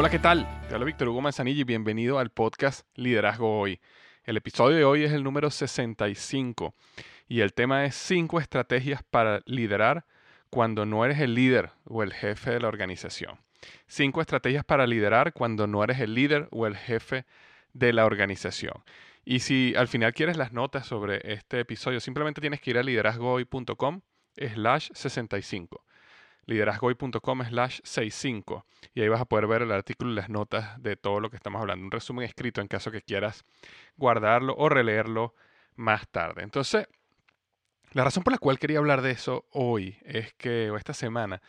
Hola, ¿qué tal? Te Víctor Hugo Manzanilla y bienvenido al podcast Liderazgo Hoy. El episodio de hoy es el número 65 y el tema es 5 estrategias para liderar cuando no eres el líder o el jefe de la organización. 5 estrategias para liderar cuando no eres el líder o el jefe de la organización. Y si al final quieres las notas sobre este episodio, simplemente tienes que ir a liderazgohoy.com slash 65 liderazgoy.com slash 65 y ahí vas a poder ver el artículo y las notas de todo lo que estamos hablando. Un resumen escrito en caso que quieras guardarlo o releerlo más tarde. Entonces, la razón por la cual quería hablar de eso hoy es que, o esta semana,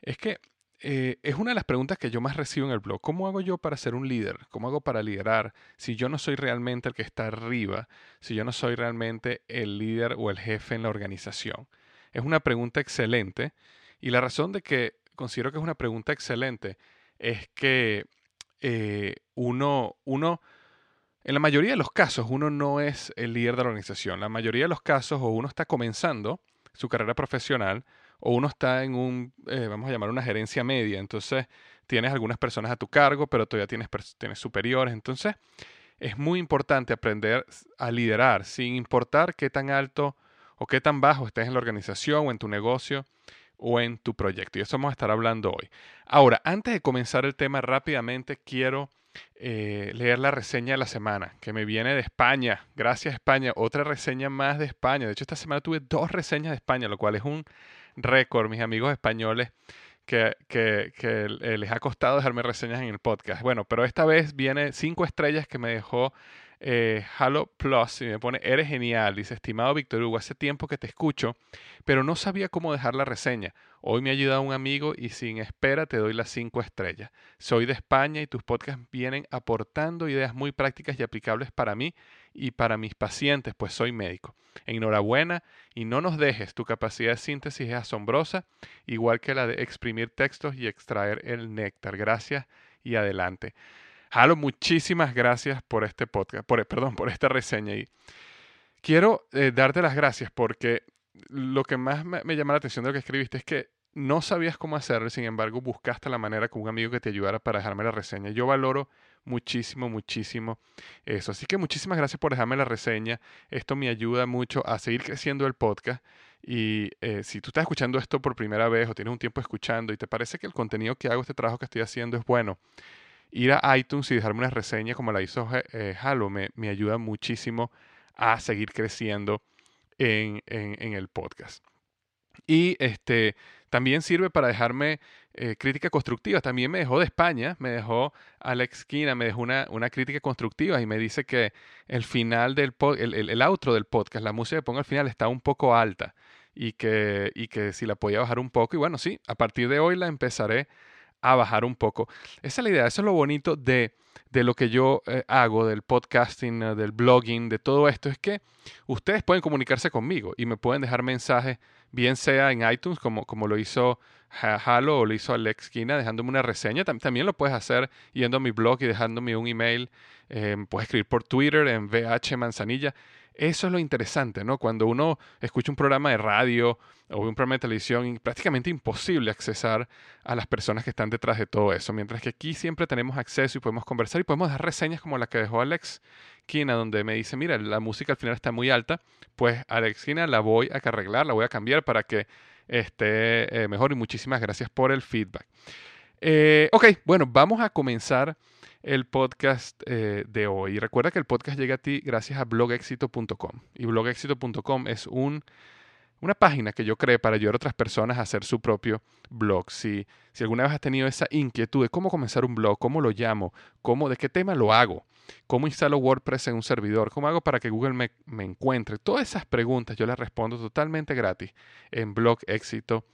es que eh, es una de las preguntas que yo más recibo en el blog. ¿Cómo hago yo para ser un líder? ¿Cómo hago para liderar si yo no soy realmente el que está arriba? Si yo no soy realmente el líder o el jefe en la organización. Es una pregunta excelente y la razón de que considero que es una pregunta excelente es que eh, uno, uno, en la mayoría de los casos, uno no es el líder de la organización. La mayoría de los casos, o uno está comenzando su carrera profesional, o uno está en un, eh, vamos a llamar una gerencia media. Entonces, tienes algunas personas a tu cargo, pero todavía tienes, tienes superiores. Entonces, es muy importante aprender a liderar, sin importar qué tan alto o qué tan bajo estés en la organización o en tu negocio o en tu proyecto. Y eso vamos a estar hablando hoy. Ahora, antes de comenzar el tema rápidamente, quiero eh, leer la reseña de la semana, que me viene de España. Gracias España. Otra reseña más de España. De hecho, esta semana tuve dos reseñas de España, lo cual es un récord, mis amigos españoles. Que, que, que, les ha costado dejarme reseñas en el podcast. Bueno, pero esta vez viene cinco estrellas que me dejó eh, Halo Plus y me pone, eres genial. Dice, estimado Víctor Hugo, hace tiempo que te escucho, pero no sabía cómo dejar la reseña. Hoy me ha ayudado un amigo y sin espera te doy las cinco estrellas. Soy de España y tus podcasts vienen aportando ideas muy prácticas y aplicables para mí y para mis pacientes, pues soy médico. Enhorabuena y no nos dejes, tu capacidad de síntesis es asombrosa, igual que la de exprimir textos y extraer el néctar. Gracias y adelante. Halo, muchísimas gracias por este podcast, por, perdón, por esta reseña. Y quiero eh, darte las gracias porque lo que más me, llama la atención de lo que escribiste es que no sabías cómo hacerlo, sin embargo, buscaste la manera con un amigo que te ayudara para dejarme la reseña. Yo valoro muchísimo, muchísimo eso. Así que muchísimas gracias por dejarme la reseña. Esto me ayuda mucho a seguir creciendo el podcast. Y eh, si tú estás escuchando esto por primera vez o tienes un tiempo escuchando y te parece que el contenido que hago, este trabajo que estoy haciendo es bueno, ir a iTunes y dejarme una reseña como la hizo eh, Halo me, ayuda muchísimo a seguir creciendo en, en, el podcast. Y este, también sirve para dejarme eh, crítica. También me dejó de España, me dejó Alex Quina, me dejó una, una crítica constructiva y me dice que el final del el, el, el, outro del podcast, la música que pongo al final está un poco alta y que, y que si la podía bajar un poco. Y bueno, sí, a partir de hoy la empezaré a bajar un poco. Esa es la idea, eso es lo bonito de, de lo que yo eh, hago, del podcasting, eh, del blogging, de todo esto, es que ustedes pueden comunicarse conmigo y me pueden dejar mensajes, bien sea en iTunes, como, como lo hizo Halo o lo hizo Alex Kina, dejándome una reseña. También lo puedes hacer yendo a mi blog y dejándome un email. Em, puedes escribir por Twitter en VH Manzanilla. Eso es lo interesante, ¿no? Cuando uno escucha un programa de radio o un programa de televisión, prácticamente imposible accesar a las personas que están detrás de todo eso. Mientras que aquí siempre tenemos acceso y podemos conversar y podemos dar reseñas como la que dejó Alex Kina, donde me dice, mira, la música al final está muy alta, pues Alex Kina la voy a arreglar, la voy a cambiar para que esté eh, mejor y muchísimas gracias por el feedback. Eh, ok, bueno, vamos a comenzar el podcast eh, de hoy. Recuerda que el podcast llega a ti gracias a blogexito.com. Y blogexito.com es un, una página que yo creé para ayudar a otras personas a hacer su propio blog. Si, si alguna vez has tenido esa inquietud de cómo comenzar un blog, cómo lo llamo, cómo, de qué tema lo hago, cómo instalo WordPress en un servidor, cómo hago para que Google me, me encuentre, todas esas preguntas yo las respondo totalmente gratis en blogexito.com.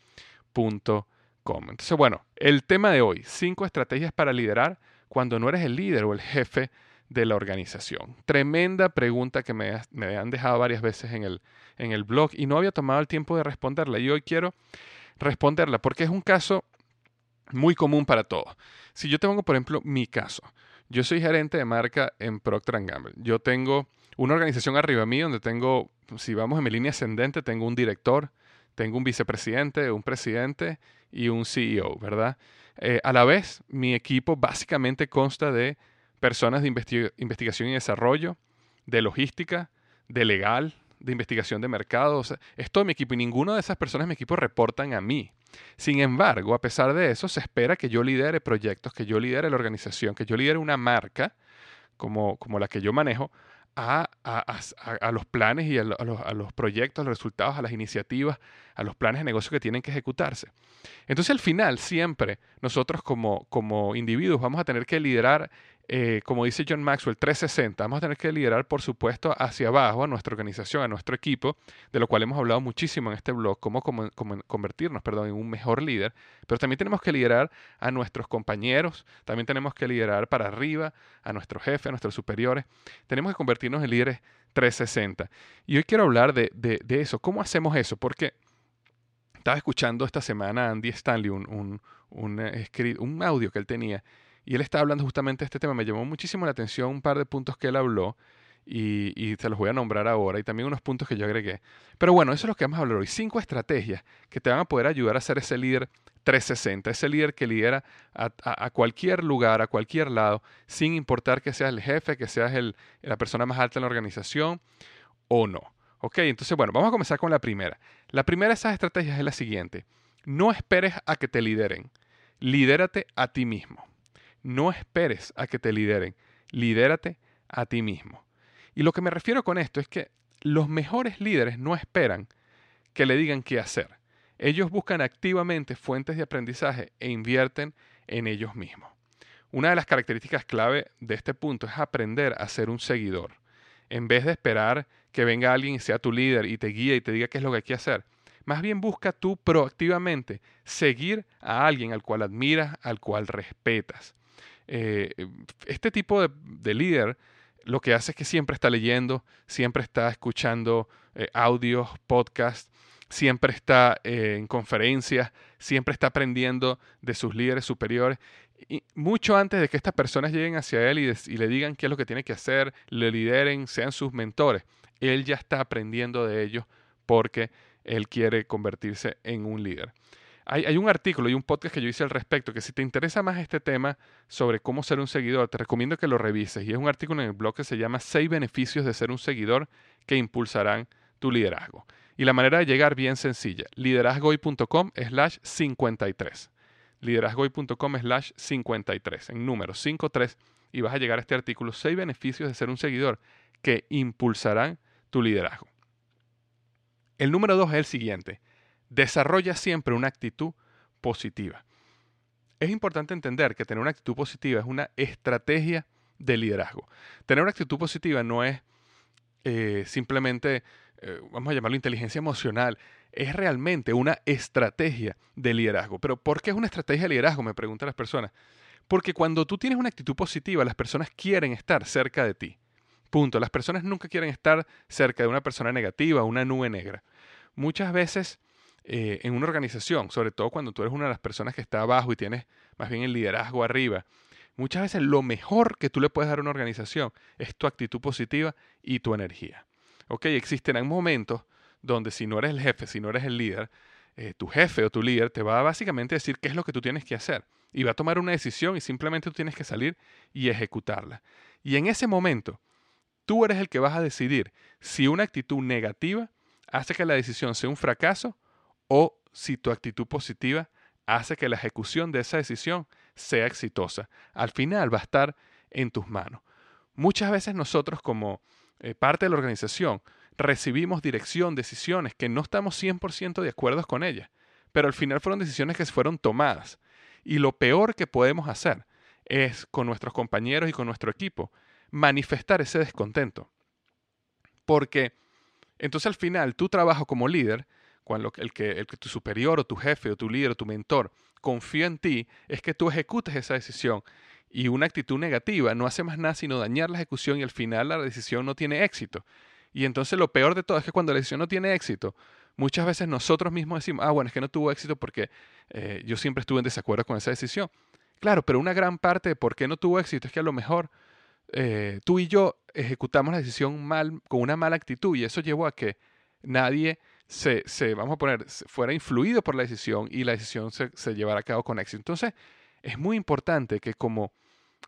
Entonces, bueno, el tema de hoy, cinco estrategias para liderar cuando no eres el líder o el jefe de la organización? Tremenda pregunta que me, han dejado varias veces en el, en el blog y no había tomado el tiempo de responderla. Y hoy quiero responderla porque es un caso muy común para todos. Si yo te pongo, por ejemplo, mi caso. Yo soy gerente de marca en Procter Gamble. Yo tengo una organización arriba mí donde tengo, si vamos en mi línea ascendente, tengo un director, tengo un vicepresidente, un presidente y un CEO, ¿verdad? Eh, a la vez, mi equipo básicamente consta de personas de investigación y desarrollo, de logística, de legal, de investigación de mercados. es todo mi equipo y ninguna de esas personas de mi equipo reportan a mí. Sin embargo, a pesar de eso, se espera que yo lidere proyectos, que yo lidere la organización, que yo lidere una marca como la que yo manejo, a, a, los planes y a, los, a, los, proyectos, a los resultados, a las iniciativas, a los planes de negocio que tienen que ejecutarse. Entonces al final siempre nosotros como, como individuos vamos a tener que liderar eh, como dice John Maxwell, 360. Vamos a tener que liderar, por supuesto, hacia abajo a nuestra organización, a nuestro equipo, de lo cual hemos hablado muchísimo en este blog, cómo, convertirnos perdón, en un mejor líder. Pero también tenemos que liderar a nuestros compañeros, también tenemos que liderar para arriba, a nuestros jefes, a nuestros superiores. Tenemos que convertirnos en líderes 360. Y hoy quiero hablar de, eso. ¿Cómo hacemos eso? Porque estaba escuchando esta semana a Andy Stanley, un, eh, un audio que él tenía y él estaba hablando justamente de este tema. Me llamó muchísimo la atención un par de puntos que él habló y, y, se los voy a nombrar ahora y también unos puntos que yo agregué. Pero bueno, eso es lo que vamos a hablar hoy. Cinco estrategias que te van a poder ayudar a ser ese líder 360, ese líder que lidera a, cualquier lugar, a cualquier lado, sin importar que seas el jefe, que seas la persona más alta en la organización o no. Ok, entonces bueno, vamos a comenzar con la primera. La primera de esas estrategias es la siguiente. No esperes a que te lideren. Lidérate a ti mismo. No esperes a que te lideren, lidérate a ti mismo. Y lo que me refiero con esto es que los mejores líderes no esperan que le digan qué hacer. Ellos buscan activamente fuentes de aprendizaje e invierten en ellos mismos. Una de las características clave de este punto es aprender a ser un seguidor. En vez de esperar que venga alguien y sea tu líder y te guíe y te diga qué es lo que hay que hacer, más bien busca tú proactivamente seguir a alguien al cual admiras, al cual respetas. Eh, este tipo de, líder lo que hace es que siempre está leyendo, siempre está escuchando eh, audios, podcasts, siempre está eh, en conferencias, siempre está aprendiendo de sus líderes superiores. Y mucho antes de que estas personas lleguen hacia él y, y le digan qué es lo que tiene que hacer, le lideren, sean sus mentores, él ya está aprendiendo de ellos porque él quiere convertirse en un líder. Hay, un artículo y un podcast que yo hice al respecto, que si te interesa más este tema sobre cómo ser un seguidor, te recomiendo que lo revises. Y es un artículo en el blog que se llama Seis beneficios de ser un seguidor que impulsarán tu liderazgo. Y la manera de llegar bien sencilla, liderazgoy.com slash 53. Liderazgoy.com slash 53, en número 53, y vas a llegar a este artículo, Seis beneficios de ser un seguidor que impulsarán tu liderazgo. El número dos es el siguiente, desarrolla siempre una actitud positiva. Es importante entender que tener una actitud positiva es una estrategia de liderazgo. Tener una actitud positiva no es eh, simplemente, eh, vamos a llamarlo inteligencia emocional, es realmente una estrategia de liderazgo. Pero ¿por qué es una estrategia de liderazgo? Me preguntan las personas. Porque cuando tú tienes una actitud positiva, las personas quieren estar cerca de ti. Punto. Las personas nunca quieren estar cerca de una persona negativa, una nube negra. Muchas veces eh, en una organización, sobre todo cuando tú eres una de las personas que está abajo y tienes más bien el liderazgo arriba, muchas veces lo mejor que tú le puedes dar a una organización es tu actitud positiva y tu energía. Ok, existen momentos donde si no eres el jefe, si no eres el líder, eh, tu jefe o tu líder te va a básicamente decir qué es lo que tú tienes que hacer y va a tomar una decisión y simplemente tú tienes que salir y ejecutarla. Y en ese momento, tú eres el que vas a decidir si una actitud negativa hace que la decisión sea un fracaso o si tu actitud positiva hace que la ejecución de esa decisión sea exitosa. Al final va a estar en tus manos. Muchas veces nosotros como eh, parte de la organización recibimos dirección, decisiones que no estamos 100% de acuerdo con ellas, pero al final fueron decisiones que fueron tomadas. Y lo peor que podemos hacer es con nuestros compañeros y con nuestro equipo manifestar ese descontento. Porque entonces al final tu trabajo como líder, cuando el que, el que tu superior o tu jefe o tu líder o tu mentor confía en ti, es que tú ejecutes esa decisión. Y una actitud negativa no hace más nada sino dañar la ejecución y al final la decisión no tiene éxito. Y entonces lo peor de todo es que cuando la decisión no tiene éxito, muchas veces nosotros mismos decimos, ah, bueno, es que no tuvo éxito porque eh, yo siempre estuve en desacuerdo con esa decisión. Claro, pero una gran parte de por qué no tuvo éxito es que a lo mejor eh, tú y yo ejecutamos la decisión mal, con una mala actitud y eso llevó a que nadie se, se vamos a poner, fuera influido por la decisión y la decisión se, se llevara a cabo con éxito. Entonces, es muy importante que como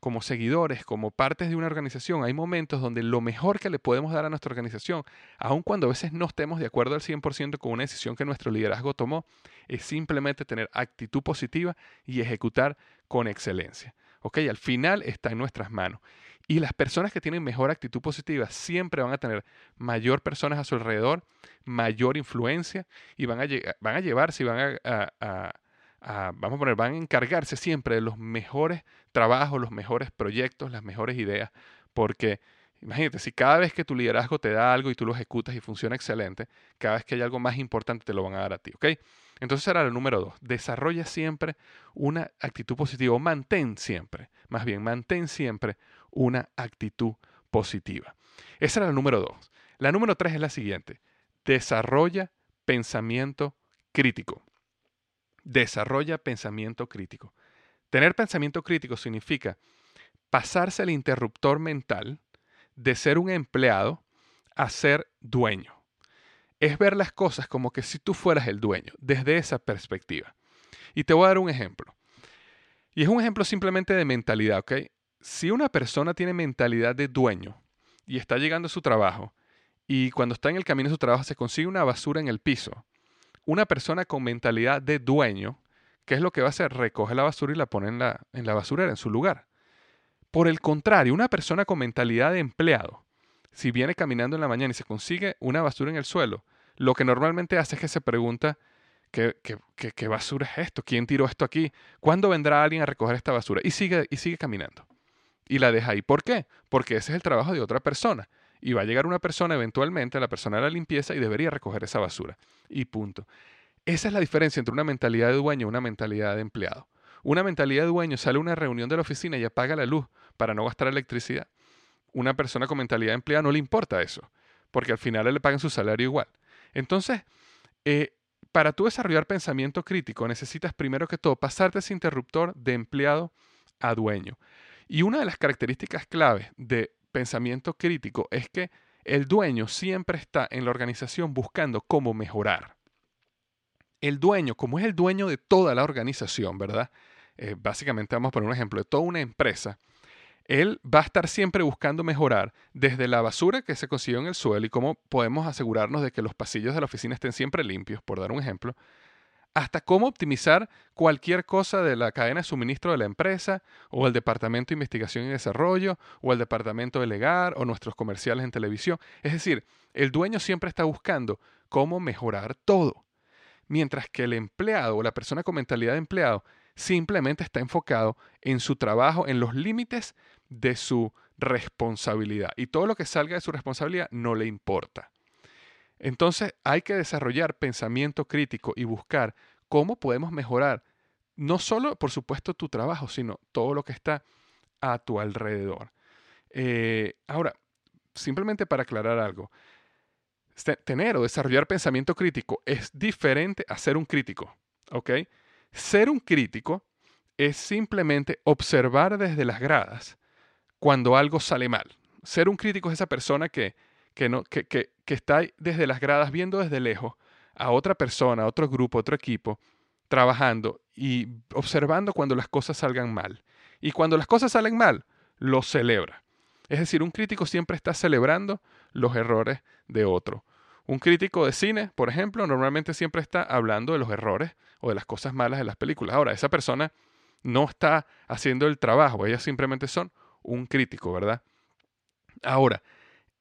como seguidores, como partes de una organización, hay momentos donde lo mejor que le podemos dar a nuestra organización, aun cuando a veces no estemos de acuerdo al 100% con una decisión que nuestro liderazgo tomó, es simplemente tener actitud positiva y ejecutar con excelencia. ¿Ok? Al final está en nuestras manos. Y las personas que tienen mejor actitud positiva siempre van a tener mayor personas a su alrededor, mayor influencia y van a, van a llevarse y van a vamos a poner, van a encargarse siempre de los mejores trabajos, los mejores proyectos, las mejores ideas, porque imagínate, si cada vez que tu liderazgo te da algo y tú lo ejecutas y funciona excelente, cada vez que hay algo más importante te lo van a dar a ti, ¿ok? Entonces era el número dos, desarrolla siempre una actitud positiva, o mantén siempre, más bien, mantén siempre una actitud positiva. Esa era el número dos. La número tres es la siguiente, desarrolla pensamiento crítico desarrolla pensamiento crítico. Tener pensamiento crítico significa pasarse el interruptor mental de ser un empleado a ser dueño. Es ver las cosas como que si tú fueras el dueño, desde esa perspectiva. Y te voy a dar un ejemplo. Y es un ejemplo simplemente de mentalidad, ¿ok? Si una persona tiene mentalidad de dueño y está llegando a su trabajo y cuando está en el camino de su trabajo se consigue una basura en el piso, una persona con mentalidad de dueño, ¿qué es lo que va a hacer? Recoge la basura y la pone en la, en la basurera, en su lugar. Por el contrario, una persona con mentalidad de empleado, si viene caminando en la mañana y se consigue una basura en el suelo, lo que normalmente hace es que se pregunta, ¿qué, qué, basura es esto? ¿Quién tiró esto aquí? ¿Cuándo vendrá alguien a recoger esta basura? Y sigue, y sigue caminando. Y la deja ahí. ¿Por qué? Porque ese es el trabajo de otra persona y va a llegar una persona eventualmente, la persona de la limpieza, y debería recoger esa basura. Y punto. Esa es la diferencia entre una mentalidad de dueño y una mentalidad de empleado. Una mentalidad de dueño sale a una reunión de la oficina y apaga la luz para no gastar electricidad. Una persona con mentalidad de empleado no le importa eso, porque al final le pagan su salario igual. Entonces, eh, para tú desarrollar pensamiento crítico necesitas primero que todo pasarte ese interruptor de empleado a dueño. Y una de las características claves de pensamiento crítico es que el dueño siempre está en la organización buscando cómo mejorar. El dueño, como es el dueño de toda la organización, ¿verdad? Eh, básicamente vamos a poner un ejemplo de toda una empresa. Él va a estar siempre buscando mejorar desde la basura que se consiguió en el suelo y cómo podemos asegurarnos de que los pasillos de la oficina estén siempre limpios, por dar un ejemplo, hasta cómo optimizar cualquier cosa de la cadena de suministro de la empresa, o el departamento de investigación y desarrollo, o el departamento de legal, o nuestros comerciales en televisión. Es decir, el dueño siempre está buscando cómo mejorar todo, mientras que el empleado o la persona con mentalidad de empleado simplemente está enfocado en su trabajo, en los límites de su responsabilidad. Y todo lo que salga de su responsabilidad no le importa. Entonces hay que desarrollar pensamiento crítico y buscar cómo podemos mejorar no solo, por supuesto, tu trabajo, sino todo lo que está a tu alrededor. Eh, ahora, simplemente para aclarar algo, tener o desarrollar pensamiento crítico es diferente a ser un crítico, ¿ok? Ser un crítico es simplemente observar desde las gradas cuando algo sale mal. Ser un crítico es esa persona que, que, no, que, que, que está desde las gradas viendo desde lejos a otra persona, a otro grupo, a otro equipo, trabajando y observando cuando las cosas salgan mal. Y cuando las cosas salen mal, lo celebra. Es decir, un crítico siempre está celebrando los errores de otro. Un crítico de cine, por ejemplo, normalmente siempre está hablando de los errores o de las cosas malas de las películas. Ahora, esa persona no está haciendo el trabajo, ellas simplemente son un crítico, ¿verdad? Ahora,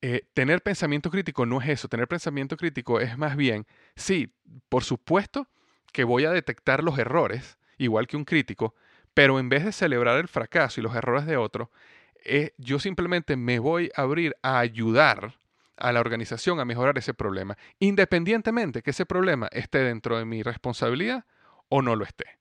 eh, tener pensamiento crítico no es eso, tener pensamiento crítico es más bien, sí, por supuesto que voy a detectar los errores, igual que un crítico, pero en vez de celebrar el fracaso y los errores de otro, eh, yo simplemente me voy a abrir a ayudar a la organización a mejorar ese problema, independientemente que ese problema esté dentro de mi responsabilidad o no lo esté.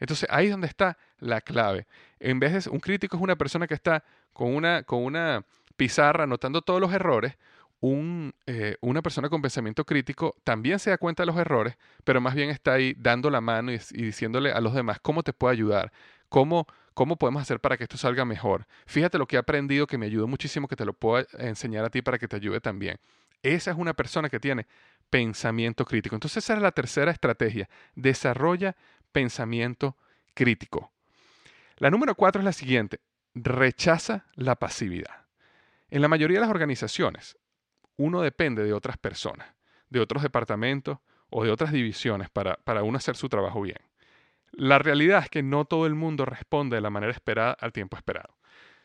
Entonces ahí es donde está la clave. En vez de un crítico es una persona que está con una, con una pizarra anotando todos los errores, un, eh, una persona con pensamiento crítico también se da cuenta de los errores, pero más bien está ahí dando la mano y, diciéndole a los demás cómo te puedo ayudar, cómo, ¿Cómo podemos hacer para que esto salga mejor? Fíjate lo que he aprendido que me ayudó muchísimo, que te lo puedo enseñar a ti para que te ayude también. Esa es una persona que tiene pensamiento crítico. Entonces esa es la tercera estrategia. Desarrolla pensamiento crítico. La número cuatro es la siguiente. Rechaza la pasividad. En la mayoría de las organizaciones, uno depende de otras personas, de otros departamentos o de otras divisiones para, para uno hacer su trabajo bien. La realidad es que no todo el mundo responde de la manera esperada al tiempo esperado.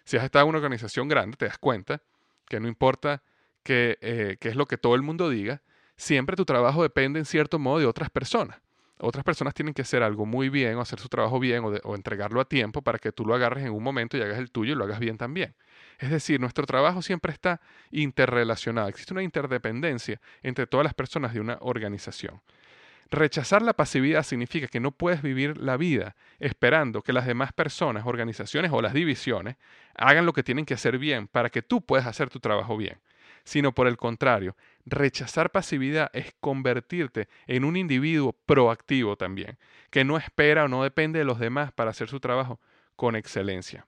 Si has estado en una organización grande, te das cuenta que no importa qué, eh, es lo que todo el mundo diga, siempre tu trabajo depende en cierto modo de otras personas. Otras personas tienen que hacer algo muy bien o hacer su trabajo bien o, o entregarlo a tiempo para que tú lo agarres en un momento y hagas el tuyo y lo hagas bien también. Es decir, nuestro trabajo siempre está interrelacionado. Existe una interdependencia entre todas las personas de una organización. Rechazar la pasividad significa que no puedes vivir la vida esperando que las demás personas, organizaciones o las divisiones hagan lo que tienen que hacer bien para que tú puedas hacer tu trabajo bien, sino por el contrario, rechazar pasividad es convertirte en un individuo proactivo también, que no espera o no depende de los demás para hacer su trabajo con excelencia.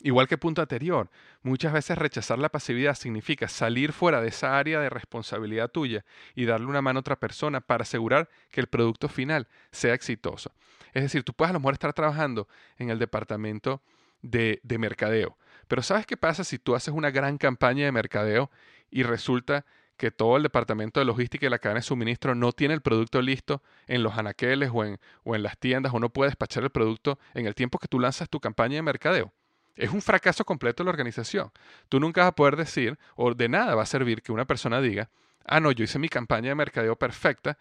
Igual que punto anterior, muchas veces rechazar la pasividad significa salir fuera de esa área de responsabilidad tuya y darle una mano a otra persona para asegurar que el producto final sea exitoso. Es decir, tú puedes a lo mejor estar trabajando en el departamento de, de mercadeo, pero ¿sabes qué pasa si tú haces una gran campaña de mercadeo y resulta que todo el departamento de logística y la cadena de suministro no tiene el producto listo en los anaqueles o en, o en las tiendas o no puede despachar el producto en el tiempo que tú lanzas tu campaña de mercadeo? Es un fracaso completo de la organización. Tú nunca vas a poder decir, o de nada va a servir que una persona diga, ah, no, yo hice mi campaña de mercadeo perfecta,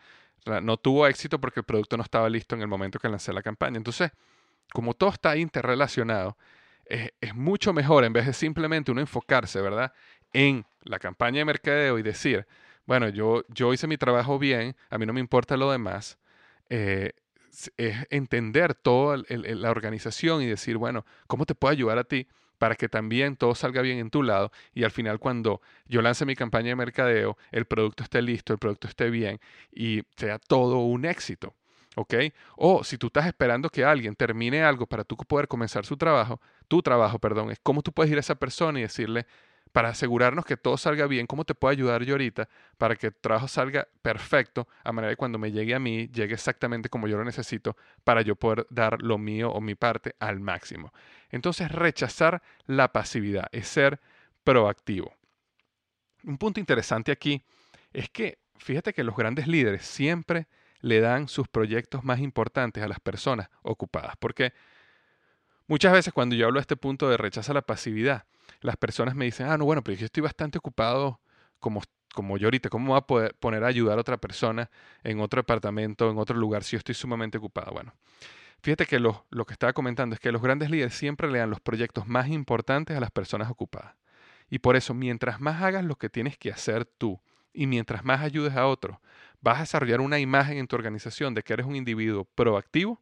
no tuvo éxito porque el producto no estaba listo en el momento que lancé la campaña. Entonces, como todo está interrelacionado, es, mucho mejor en vez de simplemente uno enfocarse, ¿verdad?, en la campaña de mercadeo y decir, bueno, yo, yo hice mi trabajo bien, a mí no me importa lo demás. Eh, es entender toda la organización y decir, bueno, ¿cómo te puedo ayudar a ti para que también todo salga bien en tu lado y al final cuando yo lance mi campaña de mercadeo, el producto esté listo, el producto esté bien y sea todo un éxito? O si tú estás esperando que alguien termine algo para tú poder comenzar su trabajo, tu trabajo, perdón, es cómo tú puedes ir a esa persona y decirle, para asegurarnos que todo salga bien, ¿cómo te puedo ayudar yo ahorita para que el trabajo salga perfecto, a manera de cuando me llegue a mí, llegue exactamente como yo lo necesito para yo poder dar lo mío o mi parte al máximo? Entonces, rechazar la pasividad es ser proactivo. Un punto interesante aquí es que, fíjate que los grandes líderes siempre le dan sus proyectos más importantes a las personas ocupadas, porque muchas veces cuando yo hablo de este punto de rechaza la pasividad, las personas me dicen, ah, no, bueno, pero yo estoy bastante ocupado como, como yo ahorita, ¿cómo voy a poder poner a ayudar a otra persona en otro departamento, en otro lugar, si yo estoy sumamente ocupado? Bueno, fíjate que lo, lo que estaba comentando es que los grandes líderes siempre le dan los proyectos más importantes a las personas ocupadas. Y por eso, mientras más hagas lo que tienes que hacer tú y mientras más ayudes a otros, vas a desarrollar una imagen en tu organización de que eres un individuo proactivo,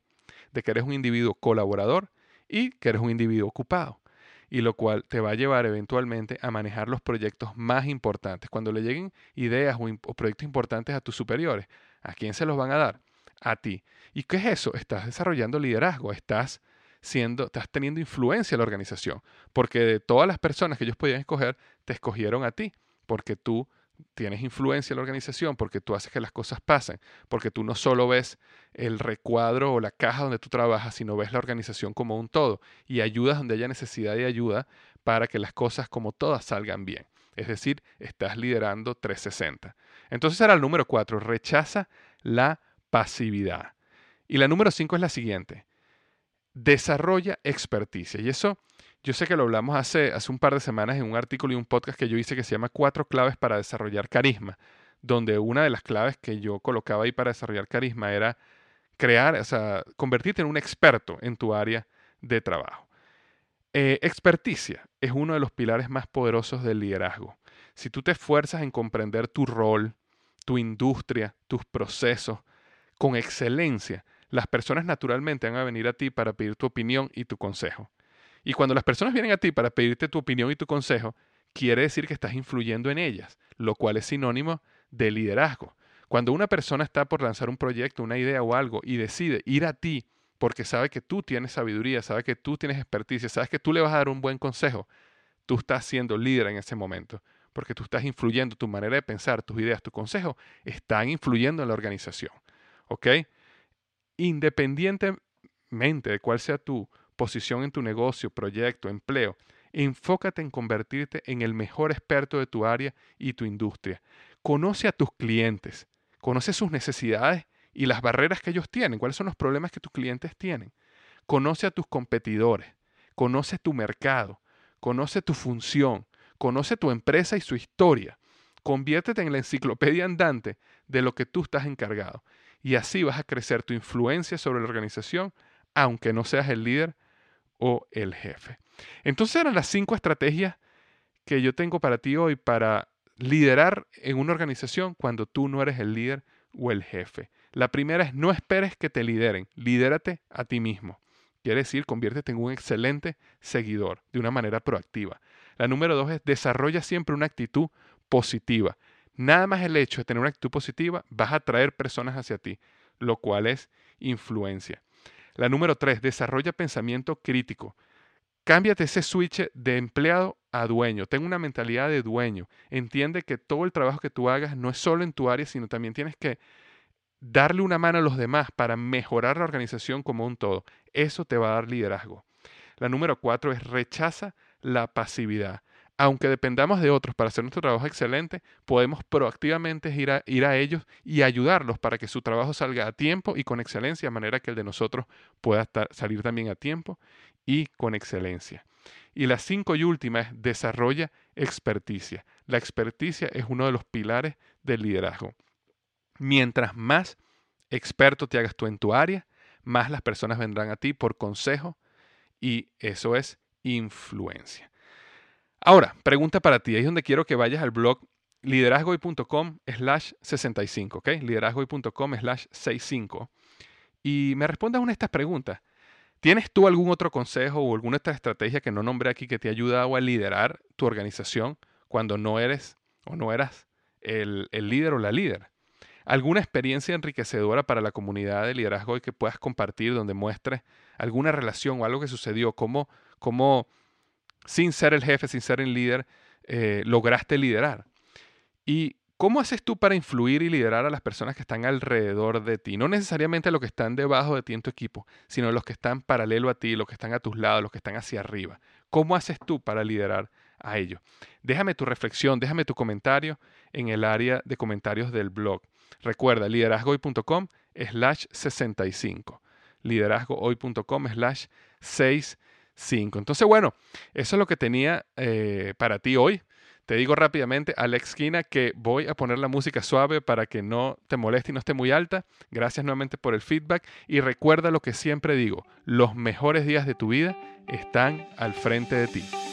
de que eres un individuo colaborador y que eres un individuo ocupado. Y lo cual te va a llevar eventualmente a manejar los proyectos más importantes. Cuando le lleguen ideas o, proyectos importantes a tus superiores, ¿a quién se los van a dar? A ti. ¿Y qué es eso? Estás desarrollando liderazgo, estás siendo, estás teniendo influencia en la organización, porque de todas las personas que ellos podían escoger, te escogieron a ti, porque tú tienes influencia en la organización, porque tú haces que las cosas pasen, porque tú no solo ves el recuadro o la caja donde tú trabajas, sino ves la organización como un todo y ayudas donde haya necesidad de ayuda para que las cosas como todas salgan bien. Es decir, estás liderando 360. Entonces era el número 4, rechaza la pasividad. Y la número 5 es la siguiente, desarrolla experticia. Y eso yo sé que lo hablamos hace, hace un par de semanas en un artículo y un podcast que yo hice que se llama Cuatro claves para desarrollar carisma, donde una de las claves que yo colocaba ahí para desarrollar carisma era crear, o sea, convertirte en un experto en tu área de trabajo. Eh, experticia es uno de los pilares más poderosos del liderazgo. Si tú te esfuerzas en comprender tu rol, tu industria, tus procesos con excelencia, las personas naturalmente van a venir a ti para pedir tu opinión y tu consejo. Y cuando las personas vienen a ti para pedirte tu opinión y tu consejo, quiere decir que estás influyendo en ellas, lo cual es sinónimo de liderazgo. Cuando una persona está por lanzar un proyecto, una idea o algo y decide ir a ti porque sabe que tú tienes sabiduría, sabe que tú tienes experticia, sabes que tú le vas a dar un buen consejo, tú estás siendo líder en ese momento, porque tú estás influyendo tu manera de pensar, tus ideas, tu consejo, están influyendo en la organización. ¿Ok? Independientemente de cuál sea tu posición en tu negocio, proyecto, empleo. Enfócate en convertirte en el mejor experto de tu área y tu industria. Conoce a tus clientes, conoce sus necesidades y las barreras que ellos tienen, cuáles son los problemas que tus clientes tienen. Conoce a tus competidores, conoce tu mercado, conoce tu función, conoce tu empresa y su historia. Conviértete en la enciclopedia andante de lo que tú estás encargado. Y así vas a crecer tu influencia sobre la organización, aunque no seas el líder o el jefe. Entonces eran las cinco estrategias que yo tengo para ti hoy para liderar en una organización cuando tú no eres el líder o el jefe. La primera es no esperes que te lideren, lidérate a ti mismo. Quiere decir, conviértete en un excelente seguidor de una manera proactiva. La número dos es desarrolla siempre una actitud positiva. Nada más el hecho de tener una actitud positiva vas a atraer personas hacia ti, lo cual es influencia. La número tres, desarrolla pensamiento crítico. Cámbiate ese switch de empleado a dueño. Ten una mentalidad de dueño. Entiende que todo el trabajo que tú hagas no es solo en tu área, sino también tienes que darle una mano a los demás para mejorar la organización como un todo. Eso te va a dar liderazgo. La número cuatro es rechaza la pasividad aunque dependamos de otros para hacer nuestro trabajo excelente, podemos proactivamente ir a, ellos y ayudarlos para que su trabajo salga a tiempo y con excelencia, de manera que el de nosotros pueda salir también a tiempo y con excelencia. Y la cinco y última es desarrolla experticia. La experticia es uno de los pilares del liderazgo. Mientras más experto te hagas tú en tu área, más las personas vendrán a ti por consejo y eso es influencia. Ahora, pregunta para ti. Ahí es donde quiero que vayas al blog liderazgoy.com slash 65, ¿ok? liderazgoy.com slash 65. Y me respondas una de estas preguntas. ¿Tienes tú algún otro consejo o alguna otra estrategia que no nombré aquí que te ha ayudado a liderar tu organización cuando no eres o no eras el, el líder o la líder? ¿Alguna experiencia enriquecedora para la comunidad de liderazgo y que puedas compartir donde muestres alguna relación o algo que sucedió? ¿Cómo, cómo sin ser el jefe, sin ser el líder, eh, lograste liderar. ¿Y cómo haces tú para influir y liderar a las personas que están alrededor de ti? No necesariamente los que están debajo de ti en tu equipo, sino los que están paralelo a ti, los que están a tus lados, los que están hacia arriba. ¿Cómo haces tú para liderar a ellos? Déjame tu reflexión, déjame tu comentario en el área de comentarios del blog. Recuerda, liderazgohoy.com slash 65. Liderazgohoy.com slash 65. Entonces, bueno, eso es lo que tenía eh, para ti hoy. Te digo rápidamente a la esquina que voy a poner la música suave para que no te moleste y no esté muy alta. Gracias nuevamente por el feedback y recuerda lo que siempre digo, los mejores días de tu vida están al frente de ti.